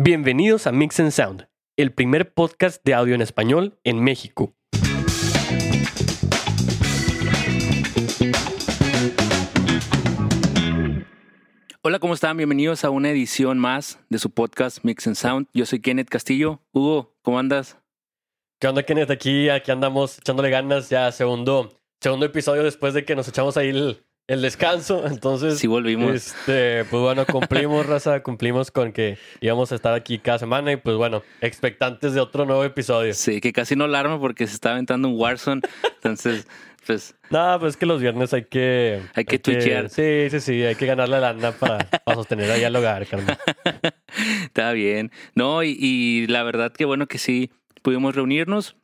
Bienvenidos a Mix and Sound, el primer podcast de audio en español en México. Hola, ¿cómo están? Bienvenidos a una edición más de su podcast Mix and Sound. Yo soy Kenneth Castillo. Hugo, ¿cómo andas? ¿Qué onda, Kenneth? Aquí, aquí andamos echándole ganas ya segundo, segundo episodio después de que nos echamos ahí el, el descanso. Entonces, Sí, volvimos. Este, pues bueno, cumplimos, raza, cumplimos con que íbamos a estar aquí cada semana y pues bueno, expectantes de otro nuevo episodio. Sí, que casi no alarma porque se está aventando un Warzone. Entonces, pues No, pues es que los viernes hay que... Hay que twitchear. Sí, sí, sí, hay que ganarle la lana para, para sostener ahí al hogar, carnal. está bien. No, y, y la verdad que bueno que sí pudimos reunirnos.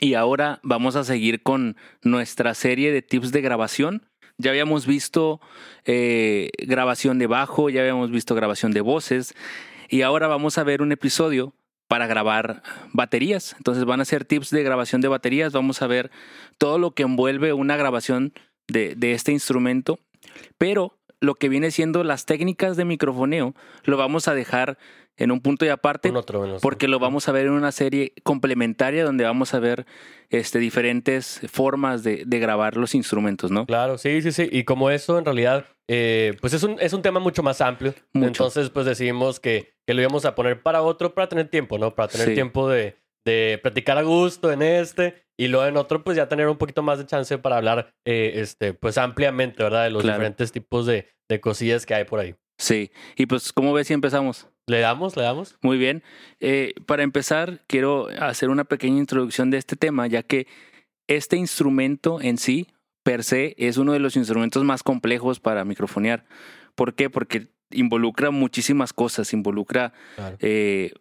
Y ahora vamos a seguir con nuestra serie de tips de grabación. Ya habíamos visto eh, grabación de bajo, ya habíamos visto grabación de voces. Y ahora vamos a ver un episodio para grabar baterías. Entonces van a ser tips de grabación de baterías. Vamos a ver todo lo que envuelve una grabación de, de este instrumento. Pero lo que viene siendo las técnicas de microfoneo lo vamos a dejar en un punto y aparte otro, porque lo vamos a ver en una serie complementaria donde vamos a ver este, diferentes formas de, de grabar los instrumentos, ¿no? Claro, sí, sí, sí. Y como eso en realidad, eh, pues es un, es un tema mucho más amplio. Mucho. Entonces, pues decidimos que, que lo íbamos a poner para otro, para tener tiempo, ¿no? Para tener Sí. tiempo de, de platicar a gusto en este. Y luego en otro, pues ya tener un poquito más de chance para hablar, eh, este, pues ampliamente, ¿verdad? De los Claro. diferentes tipos de, de cosillas que hay por ahí. Sí. Y pues, ¿cómo ves si empezamos? ¿Le damos? ¿Le damos? Muy bien. Eh, para empezar, quiero hacer una pequeña introducción de este tema, ya que este instrumento en sí, per se, es uno de los instrumentos más complejos para microfonear. ¿Por qué? Porque involucra muchísimas cosas, involucra Claro. eh,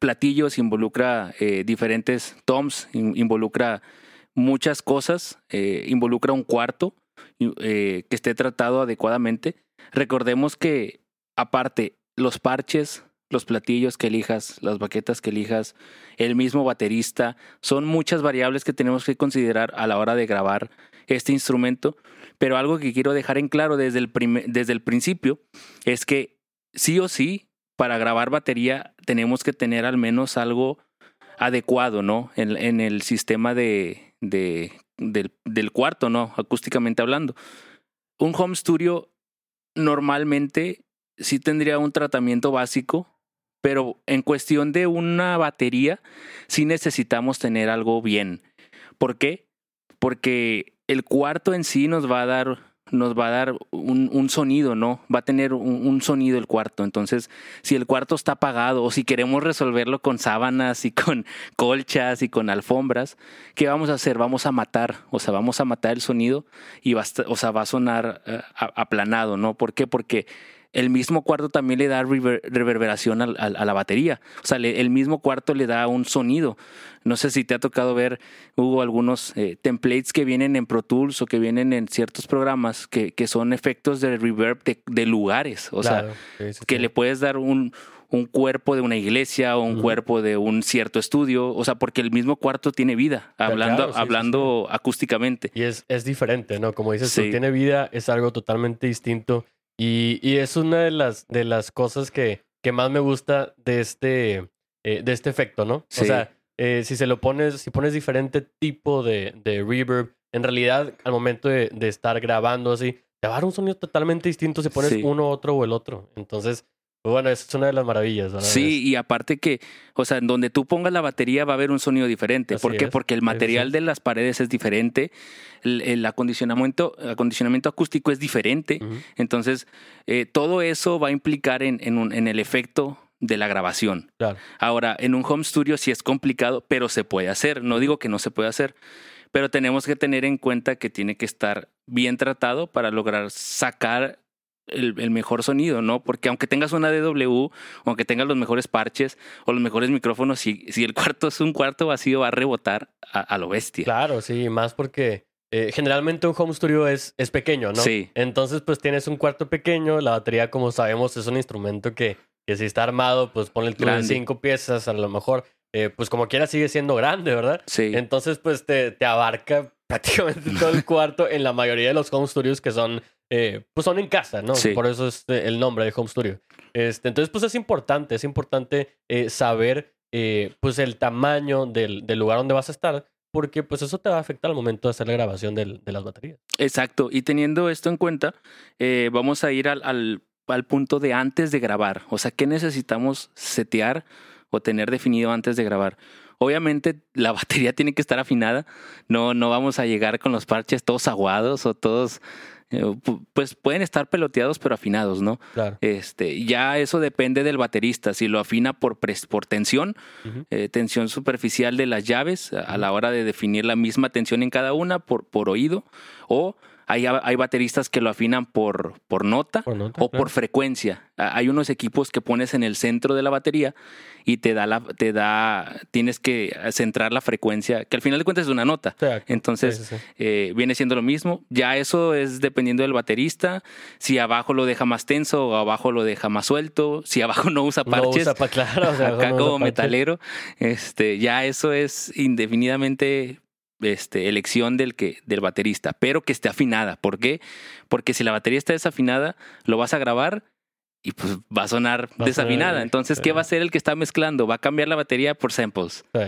platillos, involucra eh, diferentes toms, in- involucra muchas cosas, involucra un cuarto que esté tratado adecuadamente. Recordemos que aparte los parches, los platillos que elijas, las baquetas que elijas, el mismo baterista, son muchas variables que tenemos que considerar a la hora de grabar este instrumento. Pero algo que quiero dejar en claro desde el, desde el principio es que sí o sí, para grabar batería tenemos que tener al menos algo adecuado, ¿no? En, el sistema de, de- del, del cuarto, ¿no? Acústicamente hablando. Un home studio normalmente sí tendría un tratamiento básico, pero en cuestión de una batería sí necesitamos tener algo bien. ¿Por qué? Porque el cuarto en sí nos va a dar nos va a dar un, sonido, ¿no? Va a tener un, sonido el cuarto. Entonces, si el cuarto está apagado o si queremos resolverlo con sábanas y con colchas y con alfombras, ¿qué vamos a hacer? Vamos a matar, o sea, vamos a matar el sonido y va a, o sea, va a sonar eh, aplanado, ¿no? ¿Por qué? Porque el mismo cuarto también le da rever- reverberación al- a, la batería. O sea, le- el mismo cuarto le da un sonido. No sé si te ha tocado ver, Hugo, algunos eh, templates que vienen en Pro Tools o que vienen en ciertos programas que, que son efectos de reverb de, de lugares. O sea, Claro, sí, sí, que le puedes dar un, un cuerpo de una iglesia o un cuerpo de un cierto estudio. O sea, porque el mismo cuarto tiene vida, hablando, claro, sí, sí, hablando acústicamente. Y es, es diferente, ¿no? Como dices, tú, tiene vida, es algo totalmente distinto. Y, y es una de las, de las cosas que, que más me gusta de este, eh, de este efecto, ¿no? Sí. O sea, eh, si se lo pones, si pones diferente tipo de, de reverb, en realidad, al momento de, de estar grabando así, te va a dar un sonido totalmente distinto si pones Sí. uno, otro o el otro. Entonces, bueno, eso es una de las maravillas, ¿verdad? Sí, y aparte que, o sea, en donde tú pongas la batería va a haber un sonido diferente. Así ¿Por qué? es. Porque el material de las paredes es diferente, el, el acondicionamiento, acondicionamiento acústico es diferente. Entonces, eh, todo eso va a implicar en, en, un- en el efecto de la grabación. Claro. Ahora, en un home studio sí es complicado, pero se puede hacer. No digo que no se puede hacer, pero tenemos que tener en cuenta que tiene que estar bien tratado para lograr sacar el, el mejor sonido, ¿no? Porque aunque tengas una DW, aunque tengas los mejores parches o los mejores micrófonos, si, si el cuarto es un cuarto vacío, va a rebotar a, a lo bestia. Claro, sí, más porque eh, generalmente un home studio es, es pequeño, ¿no? Sí. Entonces, pues tienes un cuarto pequeño, la batería, como sabemos, es un instrumento que, que si está armado, pues ponle tú de cinco piezas, a lo mejor, eh, pues como quiera sigue siendo grande, ¿verdad? Sí. Entonces, pues te, te abarca prácticamente todo el cuarto en la mayoría de los home studios que son eh, pues son en casa, ¿no? Sí. Por eso es eh, el nombre de Home Studio. Este, entonces, pues es importante, es importante eh, saber eh, pues el tamaño del, del lugar donde vas a estar, porque pues eso te va a afectar al momento de hacer la grabación del- de las baterías. Exacto. Y teniendo esto en cuenta, vamos a ir al, al, al punto de antes de grabar. O sea, ¿qué necesitamos setear o tener definido antes de grabar? Obviamente la batería tiene que estar afinada. No, no vamos a llegar con los parches todos aguados o todos, pues pueden estar peloteados pero afinados, ¿no? Claro. Este, ya eso depende del baterista. Si lo afina por, pres- por tensión, eh, tensión superficial de las llaves a, a la hora de definir la misma tensión en cada una por, por oído, o hay, hay bateristas que lo afinan por, por nota Por nota, o claro. por frecuencia. Hay unos equipos que pones en el centro de la batería y te da la, te da, tienes que centrar la frecuencia, que al final de cuentas es una nota. Entonces, sí, sí, sí. eh, viene siendo lo mismo. Ya eso es dependiendo del baterista. Si abajo lo deja más tenso o abajo lo deja más suelto. Si abajo no usa No parches. usa pa- claro, o sea, acá no como metalero, este, ya eso es indefinidamente este, elección del que del baterista, pero que esté afinada. ¿Por qué? Porque si la batería está desafinada, lo vas a grabar y pues va a sonar Va desafinada. Entonces. ¿qué va a hacer el que está mezclando? Va a cambiar la batería por samples. Sí.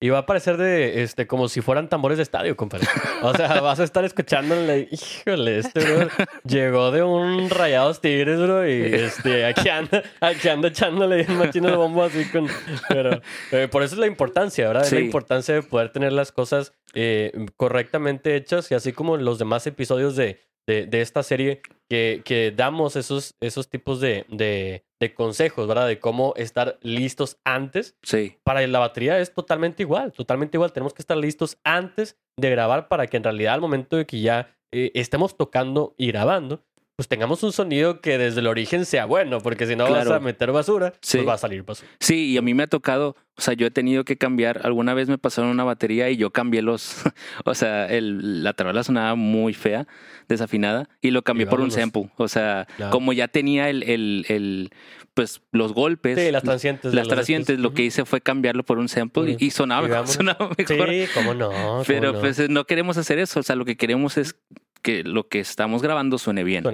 Y va a parecer de, este, como si fueran tambores de estadio, compadre. O sea, vas a estar escuchándole, híjole, este bro llegó de un Rayados Tigres, bro, y este, aquí anda, aquí anda echándole un machino de bombo así con... Pero eh, por eso es la importancia, ¿verdad? Es la importancia de poder tener las cosas eh, correctamente hechas y así como los demás episodios de, de, de esta serie que, que damos esos, esos tipos de, de, de consejos, ¿verdad? De cómo estar listos antes Sí. para la batería es totalmente igual, totalmente igual. Tenemos que estar listos antes de grabar para que en realidad al momento de que ya eh, estemos tocando y grabando, pues tengamos un sonido que desde el origen sea bueno, porque si no vas a meter basura, Sí. pues va a salir basura. Sí, y a mí me ha tocado, o sea, yo he tenido que cambiar, alguna vez me pasaron una batería y yo cambié los, o sea, el, la tarola sonaba muy fea, desafinada, y lo cambié Y por un sample. O sea, Claro. como ya tenía el, el, el, pues, los golpes, Sí, las transientes. las transientes, lo que hice fue cambiarlo por un sample y, sonaba y mejor, vámonos. sonaba mejor. Sí, cómo no. cómo Pero no. pues no queremos hacer eso, o sea, lo que queremos es que lo que estamos grabando suene bien.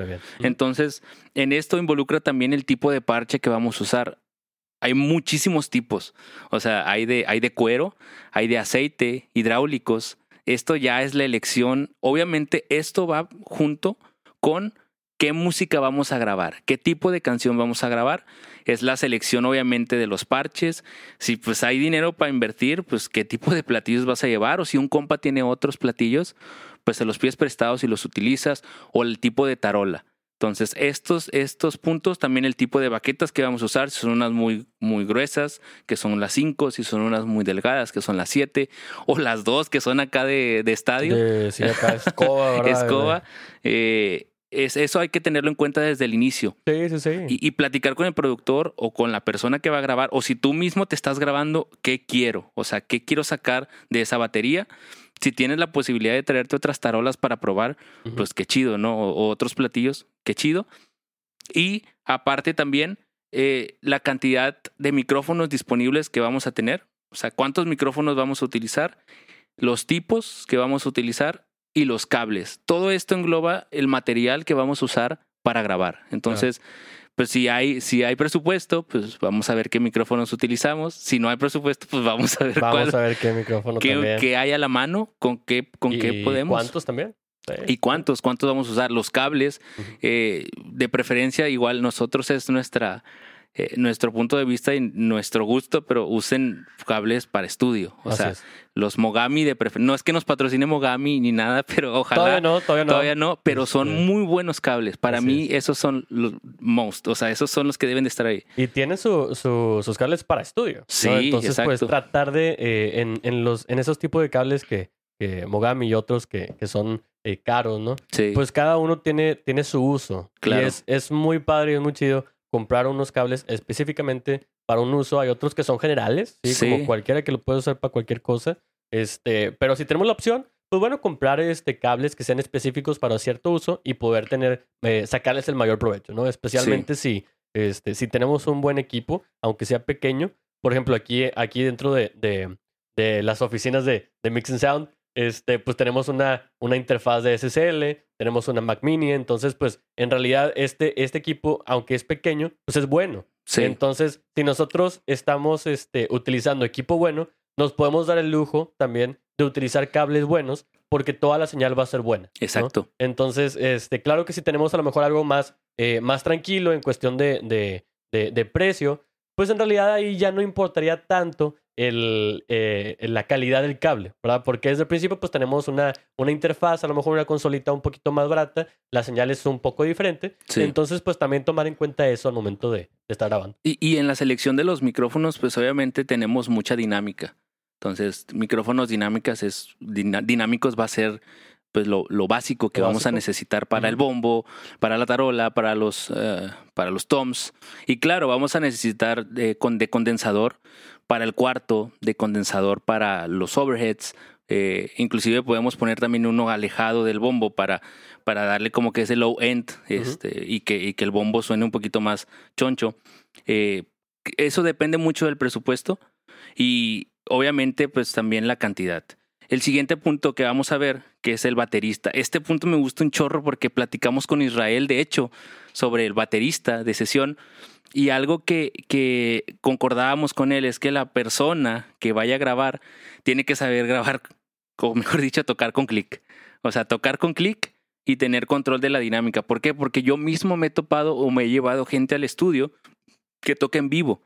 Entonces, en esto involucra también el tipo de parche que vamos a usar. Hay muchísimos tipos. O sea, hay de, hay de cuero, hay de aceite, hidráulicos. Esto ya es la elección. Obviamente, esto va junto con qué música vamos a grabar, qué tipo de canción vamos a grabar. Es la selección, obviamente, de los parches. Si pues hay dinero para invertir, pues qué tipo de platillos vas a llevar. O si un compa tiene otros platillos, pues se los pides prestados y los utilizas. O el tipo de tarola. Entonces, estos, estos puntos, también el tipo de baquetas que vamos a usar, si son unas muy, muy gruesas, que son las 5, si son unas muy delgadas, que son las 7, o las 2, que son acá de, de estadio, De, sí, acá, escoba, escoba. eh, es, eso hay que tenerlo en cuenta desde el inicio. Sí, sí, sí. Y, y platicar con el productor o con la persona que va a grabar, o si tú mismo te estás grabando, ¿qué quiero? O sea, ¿qué quiero sacar de esa batería? Si tienes la posibilidad de traerte otras tarolas para probar, Ujú. pues qué chido, ¿no? O, o otros platillos, qué chido. Y aparte también eh, la cantidad de micrófonos disponibles que vamos a tener. O sea, cuántos micrófonos vamos a utilizar, los tipos que vamos a utilizar y los cables. Todo esto engloba el material que vamos a usar para grabar. Entonces, pues si hay, si hay presupuesto, pues vamos a ver qué micrófonos utilizamos. Si no hay presupuesto, pues vamos a ver Vamos cuál, a ver qué micrófono qué, también. qué hay a la mano, con qué, con y qué podemos. ¿Cuántos también? Sí. ¿Y cuántos? ¿Cuántos vamos a usar? Los cables, eh, de preferencia, igual nosotros es nuestra, eh, nuestro punto de vista y nuestro gusto, pero usen cables para estudio. O Así sea, es. los Mogami de preferencia. No es que nos patrocine Mogami ni nada, pero ojalá. Todavía no, todavía no. Todavía no, pero son Este, muy buenos cables. Para así mí, es. esos son los most. O sea, esos son los que deben de estar ahí. Y tienen su, su- sus cables para estudio. ¿no? Sí, Entonces, pues exacto. tratar de, eh, en, en, los, en esos tipos de cables que, que Mogami y otros que, que son eh, caros, ¿no? Sí. Pues cada uno tiene, tiene su uso. Claro. Y es, es muy padre y es muy chido comprar unos cables específicamente para un uso. Hay otros que son generales, ¿sí? Sí. Como cualquiera que lo puede usar para cualquier cosa. Este, pero si tenemos la opción, pues bueno, comprar este, cables que sean específicos para cierto uso y poder tener, eh, sacarles el mayor provecho, ¿no? Especialmente si, este, si tenemos un buen equipo, aunque sea pequeño. Por ejemplo, aquí, aquí dentro de, de, de las oficinas de, de Mix and Sound, este, pues tenemos una, una interfaz de SSL, tenemos una Mac Mini, entonces pues en realidad este, este equipo, aunque es pequeño, pues es bueno. Sí. Entonces, si nosotros estamos este, utilizando equipo bueno, nos podemos dar el lujo también de utilizar cables buenos porque toda la señal va a ser buena. ¿no? Exacto. Entonces, este, claro que si tenemos a lo mejor algo más, eh, más tranquilo en cuestión de, de, de- de precio, pues en realidad ahí ya no importaría tanto el, eh, la calidad del cable, ¿verdad? Porque desde el principio pues tenemos una, una interfaz, a lo mejor una consolita un poquito más barata, la señal es un poco diferente, Sí. entonces pues también tomar en cuenta eso al momento de, de estar grabando. Y, y en la selección de los micrófonos, pues obviamente tenemos mucha dinámica. Entonces, micrófonos dinámicas es, dinámicos va a ser pues lo, lo básico que Lo vamos a básico. necesitar para el Ujú. bombo, para la tarola, para los, eh, para los toms. Y claro, vamos a necesitar de, con, de condensador para el cuarto, de condensador para los overheads. eh, inclusive podemos poner también uno alejado del bombo para, para darle como que ese low end este, y, que, y que el bombo suene un poquito más choncho. Eh, eso depende mucho del presupuesto y obviamente pues también la cantidad. El siguiente punto que vamos a ver, que es el baterista. Este punto me gusta un chorro porque platicamos con Israel, de hecho, sobre el baterista de sesión y algo que, que concordábamos con él es que la persona que vaya a grabar tiene que saber grabar, o mejor dicho, tocar con clic. O sea, tocar con clic y tener control de la dinámica. ¿Por qué? Porque yo mismo me he topado o me he llevado gente al estudio que toca en vivo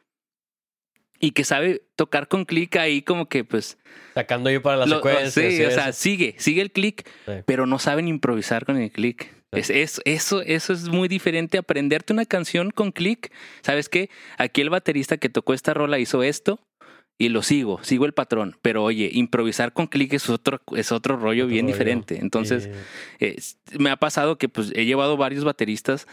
y que sabe tocar con clic ahí como que pues Sacando ahí para la lo- secuencia. sí, o sea, sigue, sigue el clic, Sí. pero no saben improvisar con el clic. Es, es- eso, eso es muy diferente. Aprenderte una canción con clic. ¿Sabes qué? Aquí el baterista que tocó esta rola hizo esto y lo sigo, sigo el patrón. Pero oye, improvisar con clic es otro, es otro rollo Otro bien rollo. diferente. Entonces, es- me ha pasado que pues he llevado varios bateristas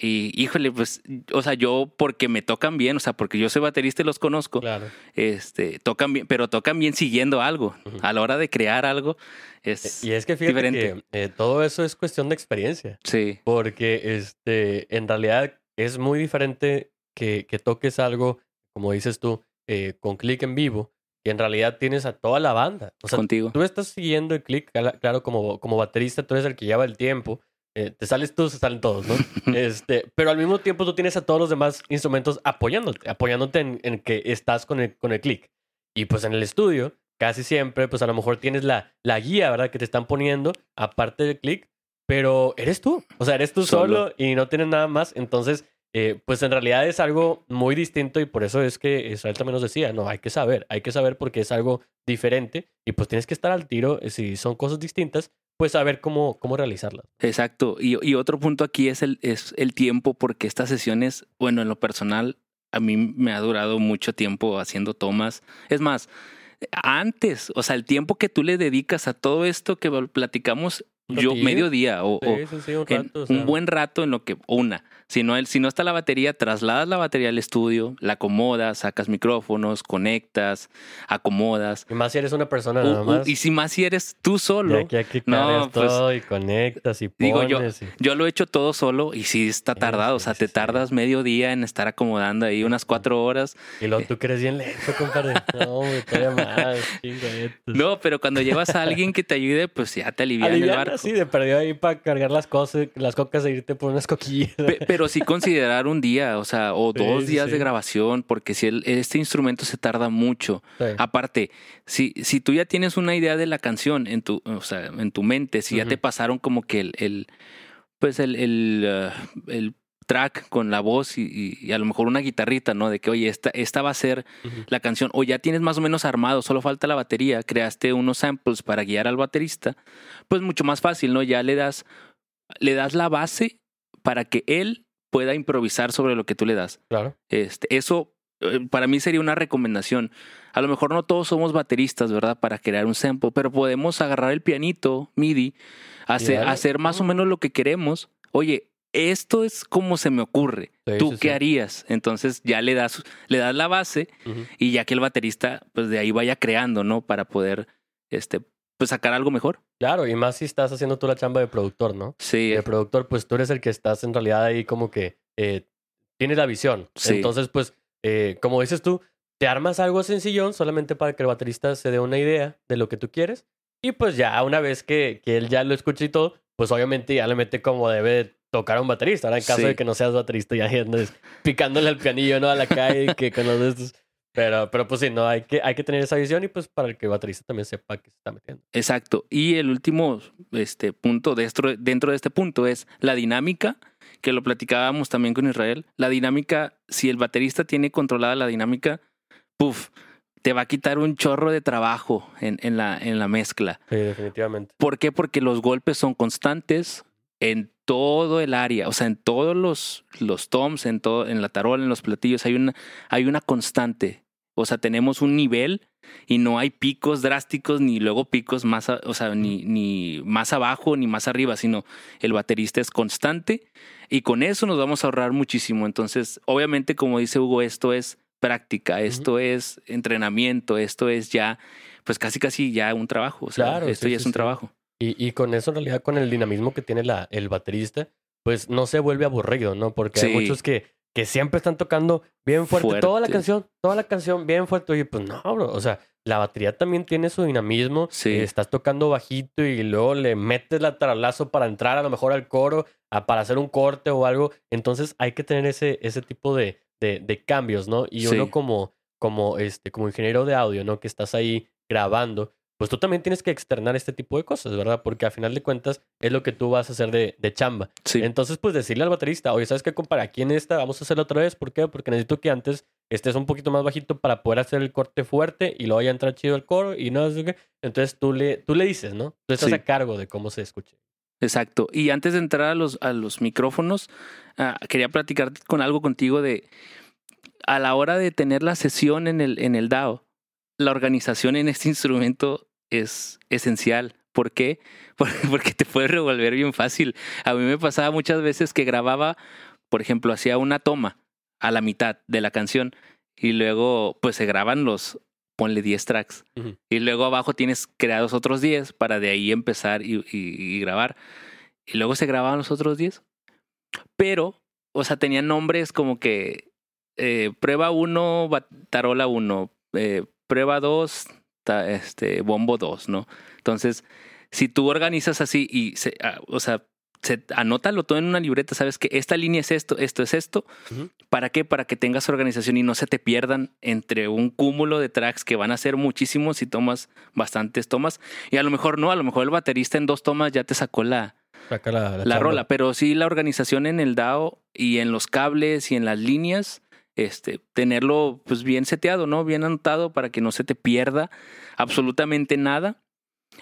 y híjole, pues, o sea, yo porque me tocan bien, o sea, porque yo soy baterista y los conozco, claro. este, tocan bien, pero tocan bien siguiendo algo. A la hora de crear algo, es... Y es que fíjate diferente. que eh, todo eso es cuestión de experiencia. Sí, Porque este, en realidad es muy diferente que, que toques algo, como dices tú, eh, con clic en vivo, y en realidad tienes a toda la banda. O sea, contigo. tú estás siguiendo el clic, cla- claro, como, como baterista, tú eres el que lleva el tiempo. Eh, te sales tú, se salen todos, ¿no? este, pero al mismo tiempo tú tienes a todos los demás instrumentos apoyándote, apoyándote en, en que estás con el, con el clic. Y pues en el estudio, casi siempre, pues a lo mejor tienes la, la guía, ¿verdad? Que te están poniendo, aparte del clic, pero eres tú. O sea, eres tú solo, Solo. y no tienes nada más. Entonces, eh, pues en realidad es algo muy distinto y por eso es que Israel también nos decía, no, hay que saber, hay que saber porque es algo diferente y pues tienes que estar al tiro, eh, si son cosas distintas, pues saber cómo, cómo realizarlas. Exacto. Y, y otro punto aquí es el, es el tiempo, porque estas sesiones, bueno, en lo personal, a mí me ha durado mucho tiempo haciendo tomas. Es más, antes, o sea, el tiempo que tú le dedicas a todo esto que platicamos, ¿Un yo medio día o, o Sí, sí, sí, un en rato. o sea, un buen rato en lo que una, si no, el- si no está la batería, trasladas la batería al estudio, la acomodas, sacas micrófonos, conectas, acomodas. Y más si eres una persona nada más. y si más si eres tú y solo, aquí, aquí No, pues, todo y conectas y pones. digo yo, y- Yo lo he hecho todo solo y sí está Sí, tardado. o sí, sea, sí, te sí. tardas medio día en estar acomodando ahí unas cuatro horas. Y luego tú crees bien lento, compadre. No, todavía más. No, pero cuando llevas a alguien que te ayude, pues ya te alivia el Aliviana, barco. sí, de perdido ahí para cargar las cosas, las cocas e irte por unas coquillas. Pe- Pero sí considerar un día, o sea, o dos sí, días sí. de grabación, porque si el- este instrumento se tarda mucho. Sí. Aparte, si, si tú ya tienes una idea de la canción en tu, o sea, en tu mente, si ya te pasaron como que el, el pues el, el, uh, el track con la voz y, y- y a lo mejor una guitarrita, ¿no? De que, oye, esta, esta va a ser la canción, o ya tienes más o menos armado, solo falta la batería, creaste unos samples para guiar al baterista, pues mucho más fácil, ¿no? Ya le das, le das la base para que él pueda improvisar sobre lo que tú le das. Claro. Este, eso eh, para mí sería una recomendación. A lo mejor no todos somos bateristas, ¿verdad? Para crear un sample, pero podemos agarrar el pianito, MIDI, hacer, hacer más o menos lo que queremos. Oye, esto es como se me ocurre. Sí, ¿Tú sí, qué sí. harías? Entonces ya le das, le das la base y ya que el baterista, pues de ahí vaya creando, ¿no? Para poder, este, pues sacar algo mejor. Claro, y más si estás haciendo tú la chamba de productor, ¿no? Sí, de productor, pues tú eres el que estás en realidad ahí como que eh, tienes la visión. Sí. Entonces, pues, eh, como dices tú, te armas algo sencillón solamente para que el baterista se dé una idea de lo que tú quieres. Y pues ya una vez que, que él ya lo escuche y todo, pues obviamente ya le mete como debe de tocar a un baterista. Ahora, en caso Sí. de que no seas baterista, ya andes picándole al pianillo, ¿no? A la calle que con los de estos. Pero, pero pues sí, no, hay que, hay que tener esa visión y pues para el que el baterista también sepa que se está metiendo. Exacto. Y el último este, punto dentro, dentro de este punto es la dinámica, que lo platicábamos también con Israel. La dinámica, si el baterista tiene controlada la dinámica, puff, te va a quitar un chorro de trabajo en, en la, en la mezcla. Sí, definitivamente. ¿Por qué? Porque los golpes son constantes en todo el área, o sea, en todos los, los toms, en todo, en la tarola, en los platillos, hay una, hay una constante. O sea, tenemos un nivel y no hay picos drásticos ni luego picos más, o sea, ni, ni más abajo ni más arriba, sino el baterista es constante y con eso nos vamos a ahorrar muchísimo. Entonces, obviamente, como dice Hugo, esto es práctica, esto es entrenamiento, esto es ya, pues casi casi ya un trabajo. O sea, Claro, esto sí, ya sí, es un sí. trabajo. Y, y con eso, en realidad, con el dinamismo que tiene la, el baterista, pues no se vuelve aburrido, ¿no? Porque hay Sí. muchos que, que siempre están tocando bien fuerte, toda la Fuerte. canción, toda la canción bien fuerte. Oye, pues no, bro. O sea, la batería también tiene su dinamismo. Sí. Estás tocando bajito y luego le metes la taralazo para entrar a lo mejor al coro, a- para hacer un corte o algo. Entonces hay que tener ese, ese tipo de, de, de cambios, ¿no? Y Sí. uno como, como, este, como ingeniero de audio, ¿no? Que estás ahí grabando, pues tú también tienes que externar este tipo de cosas, ¿verdad? Porque a final de cuentas es lo que tú vas a hacer de, de chamba. Sí. Entonces, pues decirle al baterista, oye, ¿sabes qué, compadre? Aquí en esta vamos a hacerla otra vez. ¿Por qué? Porque necesito que antes estés un poquito más bajito para poder hacer el corte fuerte y luego ya entra chido el coro y no sé qué. Entonces tú le, tú le dices, ¿no? Tú estás Sí. a cargo de cómo se escuche. Exacto. Y antes de entrar a los, a los micrófonos, ah, quería platicar con algo contigo de a la hora de tener la sesión en el, en el DAO, la organización en este instrumento es esencial. ¿Por qué? Porque, porque te puedes revolver bien fácil. A mí me pasaba muchas veces que grababa, por ejemplo, hacía una toma a la mitad de la canción y luego pues se graban los, ponle 10 tracks. Y luego abajo tienes creados otros 10 para de ahí empezar y, y- y grabar. Y luego se grababan los otros 10. Pero, o sea, tenían nombres como que eh, prueba 1, tarola 1, eh, prueba 2, este, bombo 2, ¿no? Entonces, si tú organizas así y, se, ah, o sea, se, anótalo todo en una libreta, sabes que esta línea es esto, esto es esto. ¿Para qué? Para que tengas organización y no se te pierdan entre un cúmulo de tracks que van a ser muchísimos si tomas bastantes tomas. Y a lo mejor no, a lo mejor el baterista en dos tomas ya te sacó la, Saca la, la la rola, pero sí la organización en el DAO y en los cables y en las líneas, este, tenerlo pues bien seteado, ¿no? Bien anotado para que no se te pierda absolutamente nada.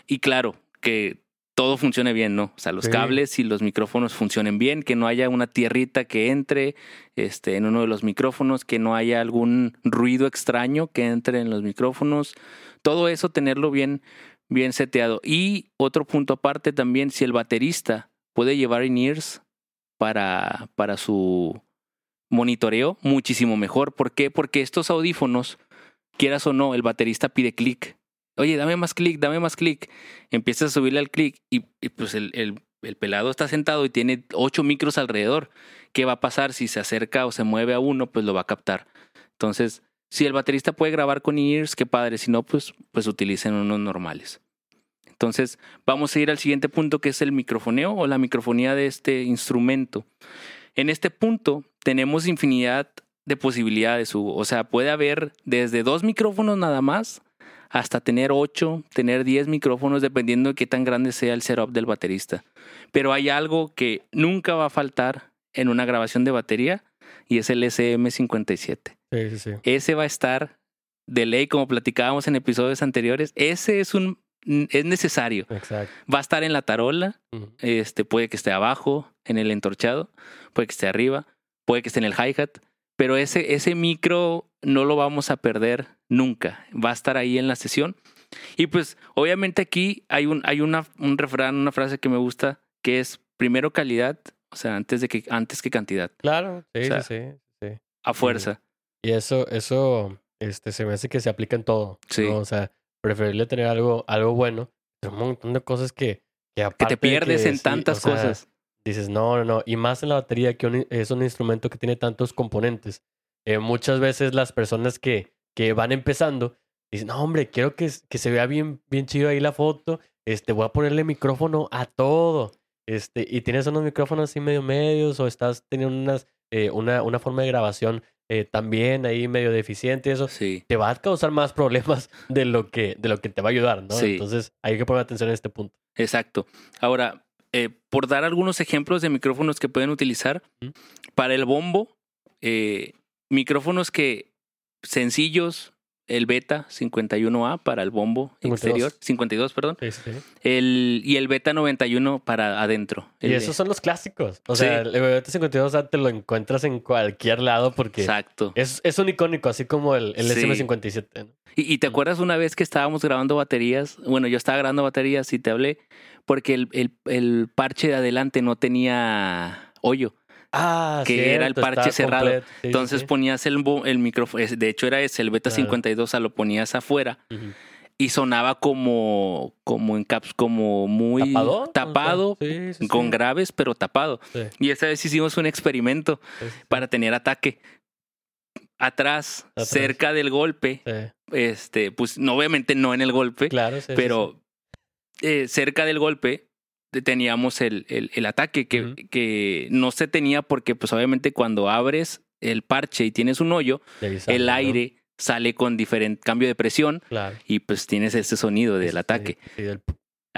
Y claro, que todo funcione bien, ¿no? O sea, los Sí. cables y los micrófonos funcionen bien, que no haya una tierrita que entre este, en uno de los micrófonos, que no haya algún ruido extraño que entre en los micrófonos. Todo eso tenerlo bien, bien seteado. Y otro punto aparte también, si el baterista puede llevar in-ears para, para su monitoreo, muchísimo mejor. ¿Por qué? Porque estos audífonos, quieras o no, el baterista pide clic. Oye, dame más clic, dame más clic. Empiezas a subirle al clic y, pues el, el- el pelado está sentado y tiene ocho micros alrededor. ¿Qué va a pasar si se acerca o se mueve a uno? Pues lo va a captar. Entonces, si el baterista puede grabar con ears, qué padre. Si no, pues, pues utilicen unos normales. Entonces, vamos a ir al siguiente punto que es el microfoneo o la microfonía de este instrumento. En este punto tenemos infinidad de posibilidades, Hugo. O sea, puede haber desde dos micrófonos nada más hasta tener ocho, tener diez micrófonos, dependiendo de qué tan grande sea el setup del baterista. Pero hay algo que nunca va a faltar en una grabación de batería y es el SM57. Sí, sí, sí. Ese va a estar de ley, como platicábamos en episodios anteriores. Ese es un es necesario. Exacto. Va a estar en la tarola, Ujú. este puede que esté abajo, en el entorchado, puede que esté arriba, puede que esté en el hi-hat, pero ese, ese micro no lo vamos a perder nunca. Va a estar ahí en la sesión. Y pues, obviamente aquí hay un, hay una, un refrán, una frase que me gusta, que es primero calidad, o sea, antes de que, antes que cantidad, Claro, sí, O sea, sí, sí, sí. a fuerza. Y eso, eso, este, se me hace que se aplica en todo. Sí. ¿no? O sea, preferible tener algo, algo bueno, pero un montón de cosas que, que Que aparte te de pierdes que en sí, tantas o sea, cosas. Dices, no, no, no. Y más en la batería, que un- es un instrumento que tiene tantos componentes. Eh, muchas veces las personas que, que van empezando dicen, no, hombre, quiero que, que se vea bien, bien chido ahí la foto. Este, voy a ponerle micrófono a todo. este, y tienes unos micrófonos así medio medios o estás teniendo unas, eh, una, una forma de grabación eh, también ahí medio deficiente, eso Sí. te va a causar más problemas de lo que, de lo que te va a ayudar, ¿no? Sí. Entonces hay que poner atención en este punto. Exacto. Ahora, eh, por dar algunos ejemplos de micrófonos que pueden utilizar, para el bombo, eh, micrófonos que sencillos, el Beta 51A para el bombo 52. exterior, 52, perdón, Sí, el, y el Beta 91 para adentro. Y de- esos son los clásicos. O Sí. sea, el BT52 te lo encuentras en cualquier lado porque Exacto. es, es un icónico, así como el, el Sí. SM57. ¿no? Y, y te acuerdas una vez que estábamos grabando baterías, bueno, yo estaba grabando baterías y te hablé porque el, el- el parche de adelante no tenía hoyo. Ah, Que era el parche cerrado. completo. Sí, sí, Entonces sí. ponías el, micrófono, de hecho era ese, el Beta Claro. 52, a lo ponías afuera y sonaba como, como en caps, como muy ¿Tapado? Tapado, sí, sí, con sí. graves, pero tapado. Y esta vez hicimos un experimento para tener ataque. Atrás, Atrás. cerca del golpe, este, pues no, obviamente no en el golpe, Claro, pero eh, cerca del golpe teníamos el, el, el ataque que, que no se tenía porque pues obviamente cuando abres el parche y tienes un hoyo, el ¿no? aire sale con diferente cambio de presión Claro. y pues tienes este sonido del Sí, ataque. Sí, del...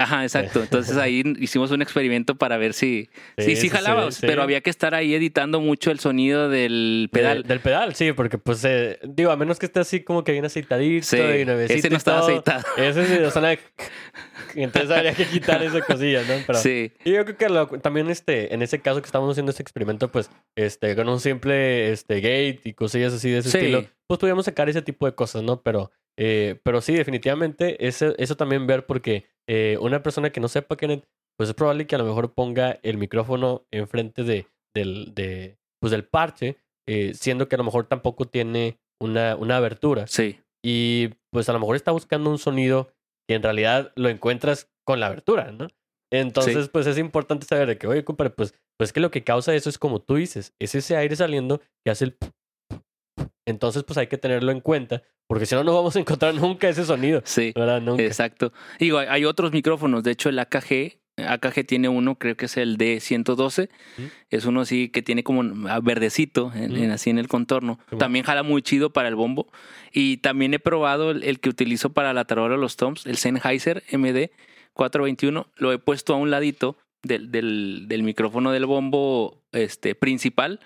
Ajá, exacto. Entonces ahí hicimos un experimento para ver si sí, sí, jalaba, sí. pero había que estar ahí editando mucho el sonido del De- pedal. del pedal, sí, porque pues, eh, digo, a menos que esté así como que bien aceitadito y nuevecito ese no estaba todo, aceitado. Ese sí, o sea, entonces habría que quitar esa cosilla, ¿no? Pero Sí, y yo creo que lo- también este, en ese caso que estamos haciendo este experimento, pues, este, con un simple este, gate y cosillas así de ese Sí. estilo, pues podríamos sacar ese tipo de cosas, ¿no? Pero, eh, pero sí, definitivamente, ese, eso también ver porque eh, una persona que no sepa Kenneth, pues es probable que a lo mejor ponga el micrófono enfrente de, del, de, pues, del parche, eh, siendo que a lo mejor tampoco tiene una, una abertura. sí, Y pues a lo mejor está buscando un sonido que en realidad lo encuentras con la abertura, ¿no? Entonces, pues es importante saber de que, oye, compadre, pues, pues que lo que causa eso es como tú dices, es ese aire saliendo que hace el... Entonces, pues hay que tenerlo en cuenta, porque si no, no vamos a encontrar nunca ese sonido, sí. ¿verdad? Nunca. Exacto. Digo, hay- otros micrófonos. De hecho, el AKG, AKG tiene uno, creo que es el D112. Ujú. Es uno así que tiene como ah, verdecito, en, así en el contorno. También jala muy chido para el bombo. Y también he probado el, el que utilizo para la tarola de los toms, el Sennheiser MD 421. Lo he puesto a un ladito del, del, del micrófono del bombo este, principal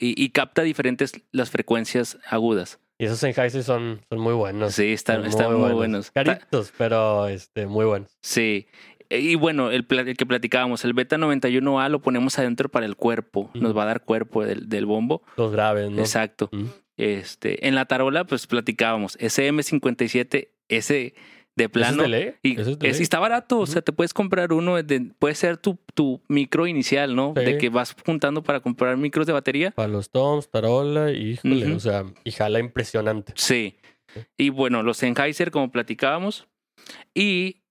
y, y capta diferentes las frecuencias agudas. Y esos Sennheiser son, son muy buenos. Sí, están, están muy buenos. Ta- Caritos, pero este, muy buenos. Sí. Y bueno, el, el que platicábamos, el beta 91A lo ponemos adentro para el cuerpo. Nos va a dar cuerpo del, del bombo. Los graves, ¿no? Exacto. Mm. Este, en la tarola, pues platicábamos. SM57, ese de ¿Eso plano. es de ley? Y, ¿Eso es de es- y ley? está barato, o sea, te puedes comprar uno, de, puede ser tu, tu micro inicial, ¿no? Sí. De que vas juntando para comprar micros de batería. Para los toms, tarola, híjole, Ujú. o sea, y jala impresionante. Sí. Sí. Y bueno, los Sennheiser, como platicábamos. Y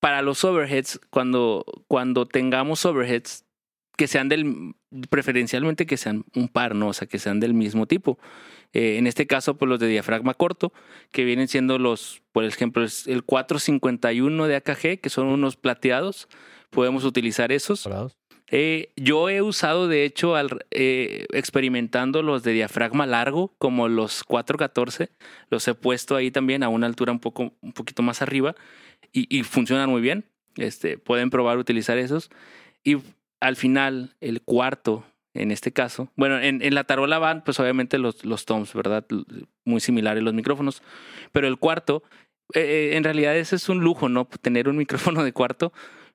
para los overheads, cuando, cuando tengamos overheads, que sean del, preferencialmente que sean un par, ¿no? O sea, que sean del mismo tipo. Eh, en este caso, pues los de diafragma corto, que vienen siendo los, por ejemplo, el 451 de AKG, que son unos plateados. Podemos utilizar esos. Eh, yo he usado, de hecho, al, eh, experimentando los de diafragma largo, como los 414. Los he puesto ahí también a una altura un, poco, un poquito más arriba y, y funcionan muy bien. Este, pueden probar utilizar esos. Y al final, el cuarto, en este caso, bueno, en, en la tarola van, pues obviamente los, los toms, ¿verdad? Muy similares los micrófonos. Pero el cuarto, eh, en realidad ese es un lujo, ¿no? Tener un micrófono de cuarto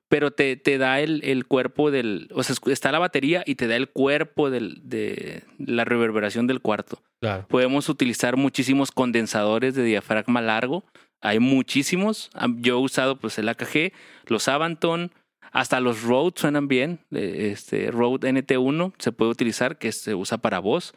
pero te, te da el, el cuerpo del, o sea, está la batería y te da el cuerpo del, de la reverberación del cuarto. Claro. Podemos utilizar muchísimos condensadores de diafragma largo, hay muchísimos. Yo he usado pues el AKG, los Avanton, hasta los Rode suenan bien. eh, Este Rode NT1 se puede utilizar, que se usa para voz.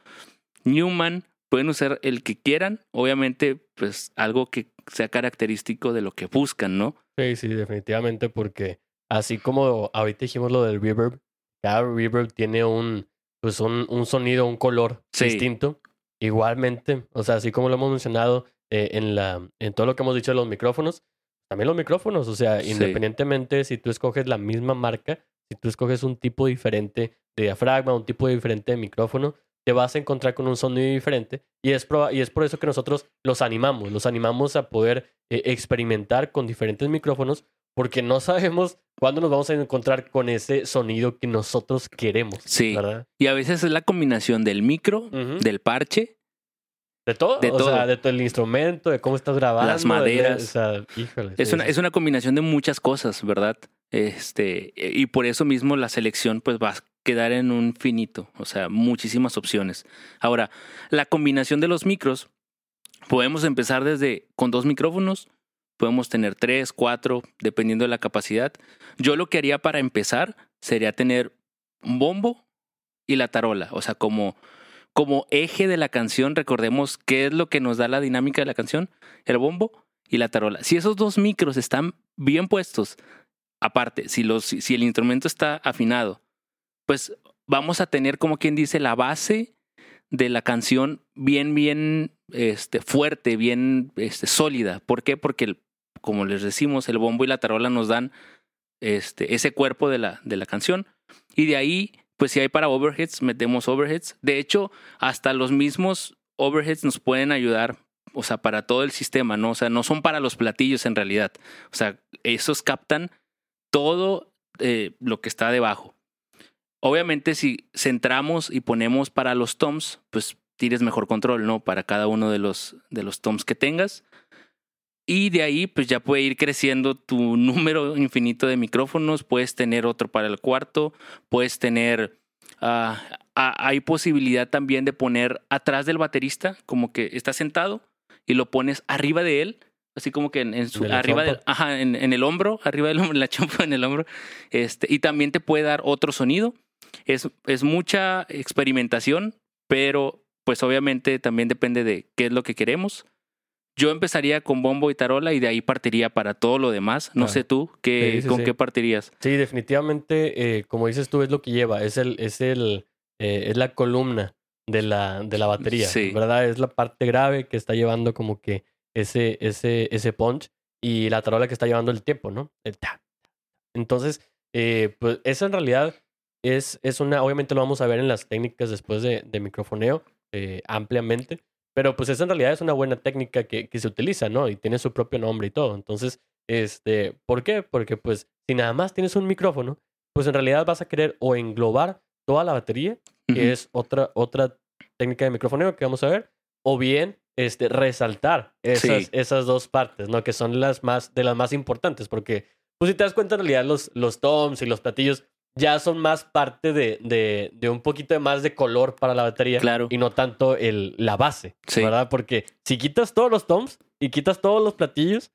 Newman, pueden usar el que quieran, obviamente pues algo que sea característico de lo que buscan, ¿no? Sí, sí, definitivamente, porque así como ahorita dijimos lo del reverb, cada reverb tiene un, pues un, un sonido, un color Sí. distinto. Igualmente, o sea, así como lo hemos mencionado eh, en, la, en todo lo que hemos dicho de los micrófonos, también los micrófonos, o sea, Sí. independientemente si tú escoges la misma marca, si tú escoges un tipo diferente de diafragma, un tipo diferente de micrófono, te vas a encontrar con un sonido diferente y es, y es por eso que nosotros los animamos, los animamos a poder eh, experimentar con diferentes micrófonos porque no sabemos cuándo nos vamos a encontrar con ese sonido que nosotros queremos. Sí. ¿verdad? Y a veces es la combinación del micro, Ujú. del parche. De todo, de o todo. sea, de todo el instrumento, de cómo estás grabando. Las de- maderas. o sea, híjole. Es sí, una, es una combinación de muchas cosas, ¿verdad? Este, y por eso mismo la selección pues va a quedar en un finito, o sea, muchísimas opciones. Ahora, la combinación de los micros, podemos empezar desde con dos micrófonos, podemos tener tres, cuatro, dependiendo de la capacidad. Yo lo que haría para empezar sería tener un bombo y la tarola, o sea, como, como eje de la canción, recordemos qué es lo que nos da la dinámica de la canción, el bombo y la tarola. Si esos dos micros están bien puestos, aparte, si, el instrumento está afinado, pues vamos a tener, como quien dice, la base de la canción bien, bien este, fuerte, bien este, sólida. ¿Por qué? Porque, como les decimos, el bombo y la tarola nos dan este, ese cuerpo de la canción. Y de ahí, pues si hay para overheads, metemos overheads. De hecho, hasta los mismos overheads nos pueden ayudar, o sea, para todo el sistema, ¿no? O sea, no son para los platillos en realidad. O sea, esos captan todo eh, lo que está debajo. Obviamente, si centramos y ponemos para los toms, pues tienes mejor control, ¿no? Para cada uno de los, de los toms que tengas. Y de ahí, pues ya puede ir creciendo tu número infinito de micrófonos. Puedes tener otro para el cuarto. Puedes tener. ah, ah, hay posibilidad también de poner atrás del baterista, como que está sentado y lo pones arriba de él. Así como que en, en su, De arriba del, ajá, en, en el hombro, arriba del hombro, la chompa en el hombro. Este, y también te puede dar otro sonido. Es, es mucha experimentación, pero pues obviamente también depende de qué es lo que queremos. Yo empezaría con bombo y tarola y de ahí partiría para todo lo demás. No Ah. sé tú, ¿qué, Sí, sí, ¿con sí. qué partirías? Sí, definitivamente, eh, como dices tú, es lo que lleva, es el, es el, eh, es la columna de la, de la batería. ¿verdad? Es la parte grave que está llevando como que ese, ese, ese punch y la tarola que está llevando el tiempo, ¿no? El ta. Entonces, eh, pues eso en realidad es, es una, obviamente lo vamos a ver en las técnicas después de, de microfoneo eh, ampliamente, pero pues esa en realidad es una buena técnica que, que se utiliza, ¿no? Y tiene su propio nombre y todo. Entonces, este, ¿por qué? Porque pues si nada más tienes un micrófono, pues en realidad vas a querer o englobar toda la batería, que es otra, otra técnica de microfoneo que vamos a ver, o bien este, resaltar esas, Sí. esas dos partes, ¿no? Que son las más, de las más importantes, porque pues si te das cuenta en realidad los, los toms y los platillos ya son más parte de, de, de un poquito más de color para la batería Claro. y no tanto el, la base, Sí. ¿verdad? Porque si quitas todos los toms y quitas todos los platillos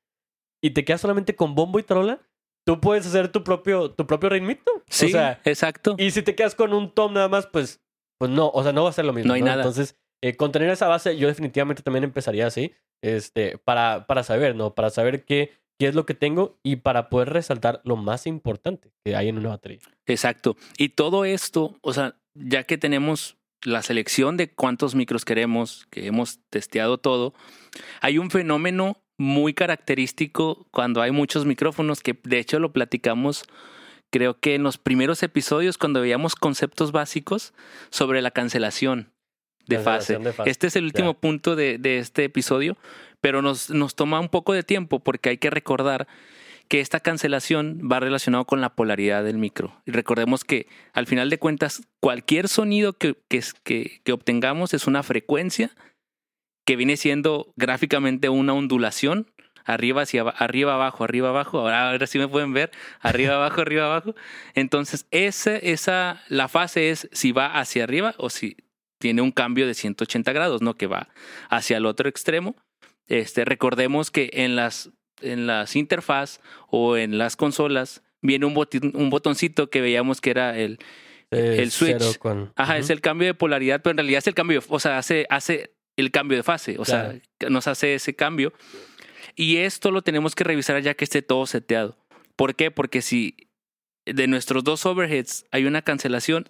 y te quedas solamente con bombo y tarola, tú puedes hacer tu propio, tu propio ritmito. Sí, O sea, exacto. y si te quedas con un tom nada más, pues, pues no, o sea, no va a ser lo mismo. No hay nada. Entonces, eh, con tener esa base, yo definitivamente también empezaría así, este, para, para saber, ¿no? Para saber qué, qué es lo que tengo y para poder resaltar lo más importante que hay en una batería. Exacto. Y todo esto, o sea, ya que tenemos la selección de cuántos micros queremos, que hemos testeado todo, hay un fenómeno muy característico cuando hay muchos micrófonos que de hecho lo platicamos creo que en los primeros episodios cuando veíamos conceptos básicos sobre la cancelación de fase. Cancelación de fase, Este es el último punto de, de este episodio, pero nos, nos toma un poco de tiempo porque hay que recordar que esta cancelación va relacionado con la polaridad del micro. Y recordemos que al final de cuentas, cualquier sonido que, que, que, que obtengamos es una frecuencia que viene siendo gráficamente una ondulación, arriba hacia arriba abajo, arriba abajo. Ahora, ahora sí me pueden ver, arriba abajo, arriba abajo. Entonces, esa, esa, la fase es si va hacia arriba o si tiene un cambio de 180 grados, ¿no? Que va hacia el otro extremo. Este, recordemos que en las, en las interfaz o en las consolas viene un, botin- un botoncito que veíamos que era el, Eh, El switch. con- Ajá, es el cambio de polaridad, pero en realidad es el cambio, o sea, hace, hace el cambio de fase, o Claro. sea, nos hace ese cambio. Y esto lo tenemos que revisar ya que esté todo seteado. ¿Por qué? Porque si de nuestros dos overheads hay una cancelación,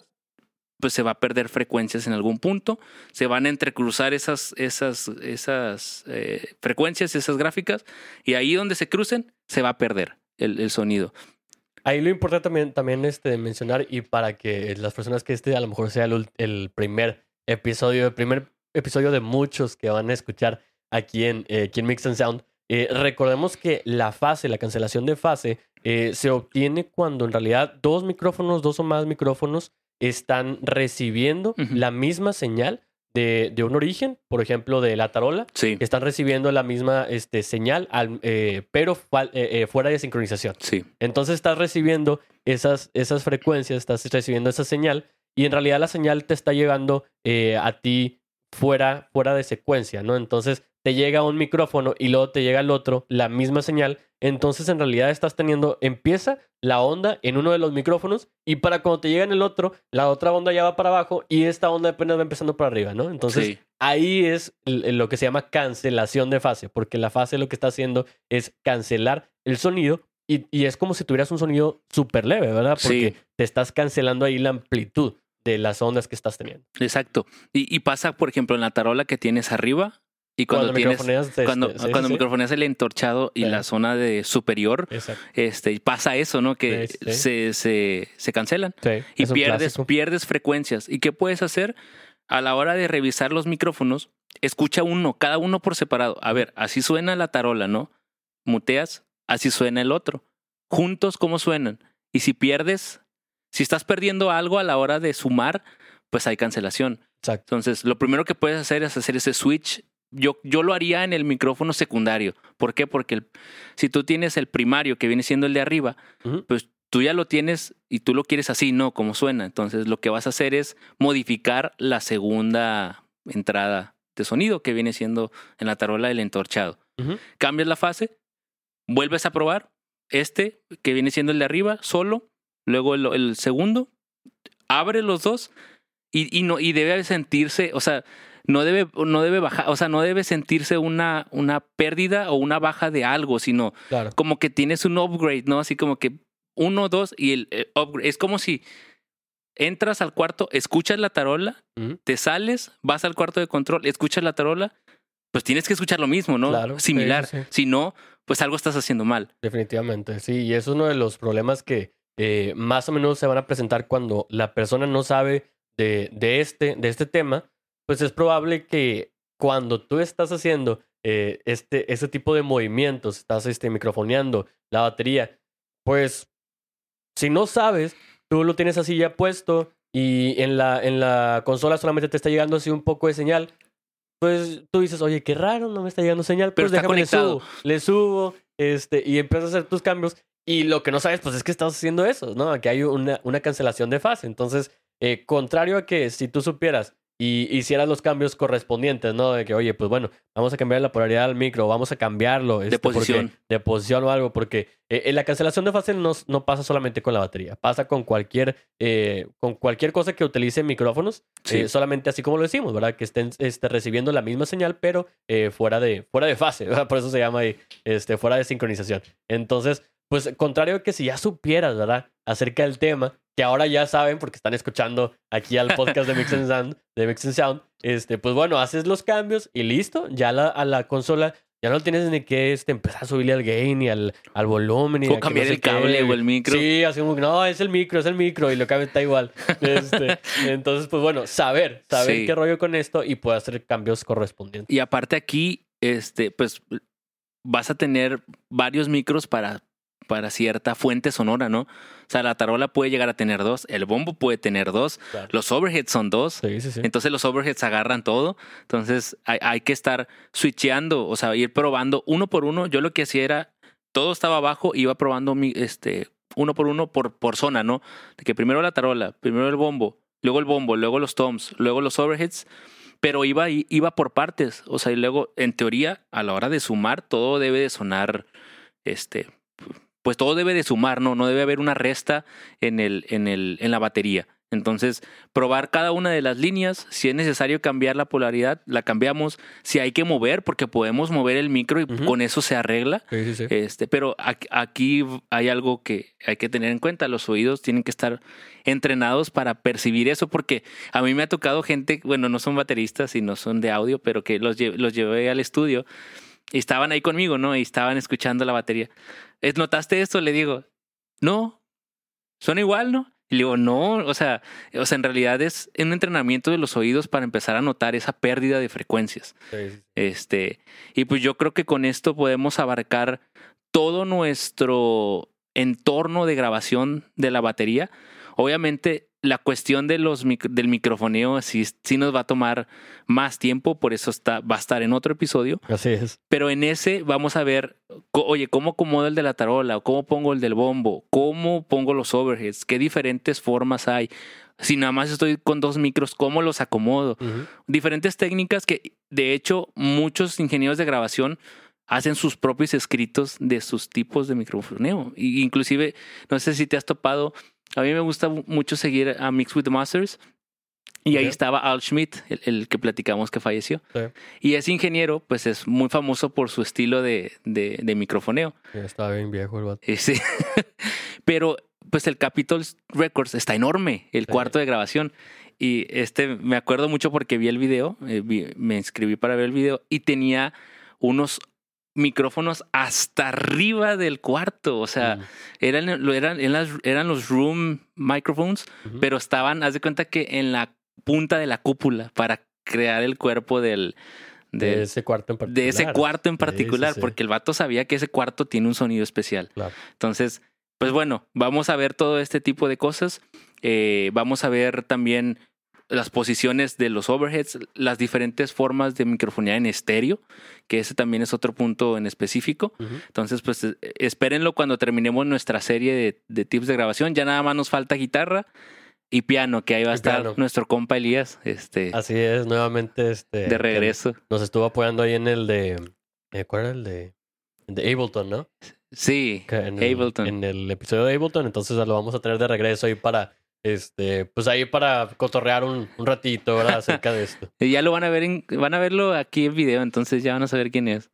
pues se va a perder frecuencias en algún punto, se van a entrecruzar esas, esas, esas eh, frecuencias, esas gráficas, y ahí donde se crucen, se va a perder el, el sonido. ahí lo importante también, también este, mencionar y para que las personas que este a lo mejor sea el, el primer episodio, el primer episodio de muchos que van a escuchar aquí en, eh, aquí en Mix and Sound, eh, recordemos que la fase, la cancelación de fase, eh, se obtiene cuando en realidad dos micrófonos, dos o más micrófonos, están recibiendo la misma señal de, de un origen, por ejemplo, de la tarola, Sí, están recibiendo la misma este, señal, al- eh, pero eh, eh, fuera de sincronización. sí, Entonces estás recibiendo esas, esas frecuencias, estás recibiendo esa señal y en realidad la señal te está llegando a ti fuera, fuera de secuencia, ¿no? Entonces te llega un micrófono y luego te llega el otro, la misma señal. Entonces en realidad estás teniendo, empieza la onda en uno de los micrófonos y para cuando te llega en el otro, la otra onda ya va para abajo y esta onda apenas va empezando para arriba, ¿no? Entonces sí, ahí es lo que se llama cancelación de fase, porque la fase lo que está haciendo es cancelar el sonido y, y es como si tuvieras un sonido súper leve, ¿verdad? Porque Sí. te estás cancelando ahí la amplitud de las ondas que estás teniendo. exacto. Y, y pasa, por ejemplo, en la tarola que tienes arriba y cuando, tienes... microfoneas, este, Cuando, sí, sí, cuando sí. microfoneas el entorchado y la zona de superior, Exacto. este, pasa eso, ¿no? Que. Se, se, se cancelan. Sí, y pierdes, clásico. pierdes frecuencias. ¿Y qué puedes hacer? A la hora de revisar los micrófonos, escucha uno, cada uno por separado. A ver, así suena la tarola, ¿no? Muteas, así suena el otro. Juntos, ¿cómo suenan? Y si pierdes, si estás perdiendo algo a la hora de sumar, pues hay cancelación. Exacto. Entonces, lo primero que puedes hacer es hacer ese switch. Yo, yo lo haría en el micrófono secundario. ¿Por qué? Porque el- si tú tienes el primario que viene siendo el de arriba, pues tú ya lo tienes y tú lo quieres así, no como suena. Entonces, lo que vas a hacer es modificar la segunda entrada de sonido que viene siendo en la tarola del entorchado. Cambias la fase, vuelves a probar este que viene siendo el de arriba solo, luego el, el segundo, abre los dos y, y no y debe sentirse, o sea, no debe no debe bajar, o sea, no debe sentirse una una pérdida o una baja de algo, sino Claro. como que tienes un upgrade, ¿no? Así como que uno, dos y el, eh, upgrade. Es como si entras al cuarto, escuchas la tarola, te sales, vas al cuarto de control, escuchas la tarola, pues tienes que escuchar lo mismo, ¿no? Claro, Similar. sí, sí. Si no, pues algo estás haciendo mal. Definitivamente, sí. Y es uno de los problemas que eh, más o menos se van a presentar cuando la persona no sabe de, de, este, de este tema. Pues es probable que cuando tú estás haciendo eh, este, este tipo de movimientos, estás este, microfoneando la batería, pues si no sabes, tú lo tienes así ya puesto y en la, en la consola solamente te está llegando así un poco de señal. Pues tú dices, oye, qué raro, no me está llegando señal. Pero pues déjame le conectado. subo, le subo, este, y empiezas a hacer tus cambios. Y lo que no sabes, pues es que estás haciendo eso, ¿no? Que hay una, una cancelación de fase. Entonces, eh, contrario a que si tú supieras y hicieras los cambios correspondientes, ¿no? De que, oye, pues bueno, vamos a cambiar la polaridad del micro, vamos a cambiarlo. este, porque- posición. de posición o algo, porque eh, la cancelación de fase no, no pasa solamente con la batería, pasa con cualquier, eh, con cualquier cosa que utilice micrófonos, Sí. eh, solamente así como lo decimos, ¿verdad? Que estén este, recibiendo la misma señal, pero fuera, de, fuera de fase, ¿verdad? Por eso se llama ahí, este, fuera de sincronización. Entonces, pues contrario a que si ya supieras, ¿verdad? Acerca del tema, que ahora ya saben porque están escuchando aquí al podcast de Mix and Sound, de Mix and Sound, este, pues bueno, haces los cambios y listo, ya la, a la consola ya no tienes ni que este, empezar a subirle al gain y al, al volumen. Y O cambiar no sé el cable qué. o el micro. Sí, así como, no, es el micro, es el micro y lo cambia está igual. Este, entonces, pues bueno, saber, saber Sí. qué rollo con esto y poder hacer cambios correspondientes. Y aparte aquí, este, pues vas a tener varios micros para, para cierta fuente sonora, ¿no? O sea, la tarola puede llegar a tener dos, el bombo puede tener dos, Claro. los overheads son dos. Sí, sí, sí. Entonces los overheads agarran todo. Entonces hay, hay que estar switcheando, o sea, ir probando uno por uno. Yo lo que hacía era, todo estaba abajo, iba probando mi, este, uno por uno por, por zona, ¿no? De que primero la tarola, primero el bombo, luego el bombo, luego los toms, luego los overheads. Pero iba, iba por partes. O sea, y luego, en teoría, a la hora de sumar, todo debe de sonar, este, pues todo debe de sumar, ¿no? No debe haber una resta en, el, en, el, en la batería. Entonces, probar cada una de las líneas, si es necesario cambiar la polaridad, la cambiamos, si hay que mover, porque podemos mover el micro y con eso se arregla. Sí, sí, sí. Este, pero aquí hay algo que hay que tener en cuenta. Los oídos tienen que estar entrenados para percibir eso, porque a mí me ha tocado gente, bueno, no son bateristas y no son de audio, pero que los, lle- los llevé al estudio y estaban ahí conmigo, ¿no? Y estaban escuchando la batería. ¿Es- ¿Notaste esto? Le digo, no, suena igual, ¿no? Y le digo, no, o sea, o sea, en realidad es un entrenamiento de los oídos para empezar a notar esa pérdida de frecuencias. Este, y pues yo creo que con esto podemos abarcar todo nuestro entorno de grabación de la batería. Obviamente, la cuestión de los del microfoneo sí, sí, nos va a tomar más tiempo, por eso está, va a estar en otro episodio. Así es. Pero en ese vamos a ver, oye, cómo acomodo el de la tarola, cómo pongo el del bombo, cómo pongo los overheads, qué diferentes formas hay. Si nada más estoy con dos micros, ¿cómo los acomodo? Diferentes técnicas que, de hecho, muchos ingenieros de grabación hacen sus propios escritos de sus tipos de microfoneo. Y inclusive, no sé si te has topado a mí me gusta mucho seguir a Mix with the Masters. Y ahí estaba Al Schmidt, el, que platicamos que falleció. Y ese ingeniero, pues es muy famoso por su estilo de, de, microfoneo. estaba bien viejo el vato. Sí. Pero, pues el Capitol Records está enorme, el cuarto de grabación. Y este, me acuerdo mucho porque vi el video, eh, me inscribí para ver el video y tenía unos micrófonos hasta arriba del cuarto. O sea, eran, eran, eran, los room microphones, pero estaban, haz de cuenta que en la punta de la cúpula para crear el cuerpo del, de, ese cuarto en particular. De ese cuarto en particular, porque el vato sabía que ese cuarto tiene un sonido especial. Entonces, pues bueno, vamos a ver todo este tipo de cosas. Eh, vamos a ver también las posiciones de los overheads, las diferentes formas de microfonía en estéreo, que ese también es otro punto en específico. Entonces, pues eh, espérenlo cuando terminemos nuestra serie de, tips de grabación. Ya nada más nos falta guitarra y piano, que ahí va a estar nuestro compa Elías. Este, Así es, nuevamente este, de regreso. Nos estuvo apoyando ahí en el de... Eh, ¿Cuál era el de...? de Ableton, ¿no? Sí, en Ableton. En el episodio de Ableton, entonces lo vamos a tener de regreso ahí para este, pues ahí para cotorrear un, un ratito, ¿verdad? Acerca de esto. y ya lo van a ver, en, van a verlo aquí en video, entonces ya van a saber quién es.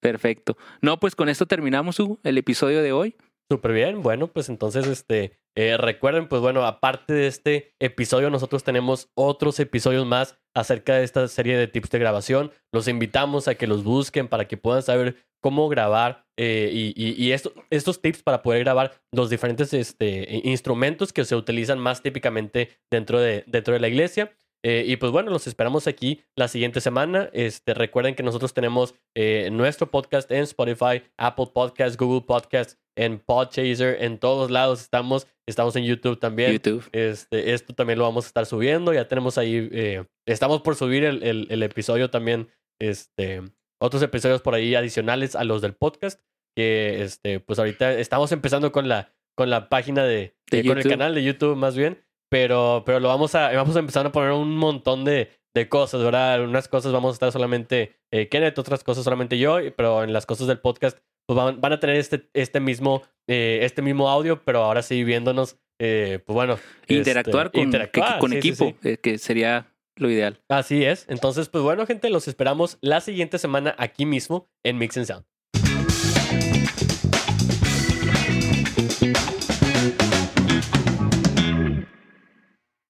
Perfecto. No, pues con esto terminamos, Hugo, el episodio de hoy. Súper bien. Bueno, pues entonces, este, eh, recuerden, pues bueno, aparte de este episodio, nosotros tenemos otros episodios más acerca de esta serie de tips de grabación. Los invitamos a que los busquen para que puedan saber cómo grabar eh, y, estos tips para poder grabar los diferentes este, instrumentos que se utilizan más típicamente dentro de, dentro de la iglesia. Eh, y pues bueno, los esperamos aquí la siguiente semana. Este, recuerden que nosotros tenemos eh, nuestro podcast en Spotify, Apple Podcasts, Google Podcasts, en Podchaser, en todos lados estamos. Estamos en YouTube también. YouTube. Este, esto también lo vamos a estar subiendo. Ya tenemos ahí, eh, estamos por subir el, el, episodio también, este, otros episodios por ahí adicionales a los del podcast. Que este, pues ahorita estamos empezando con la, con la página de, con el canal de YouTube más bien. Pero, pero lo vamos a, vamos a empezar a poner un montón de, de cosas, ¿verdad? Unas cosas vamos a estar solamente eh, Kenneth, otras cosas solamente yo, pero en las cosas del podcast pues van, van a tener este, este, mismo, eh, este mismo audio, pero ahora sí viéndonos, eh, pues bueno. Interactuar este, con, interactuar, con equipo, eh, que sería lo ideal. Así es. Entonces, pues bueno, gente, los esperamos la siguiente semana aquí mismo en Mix and Sound.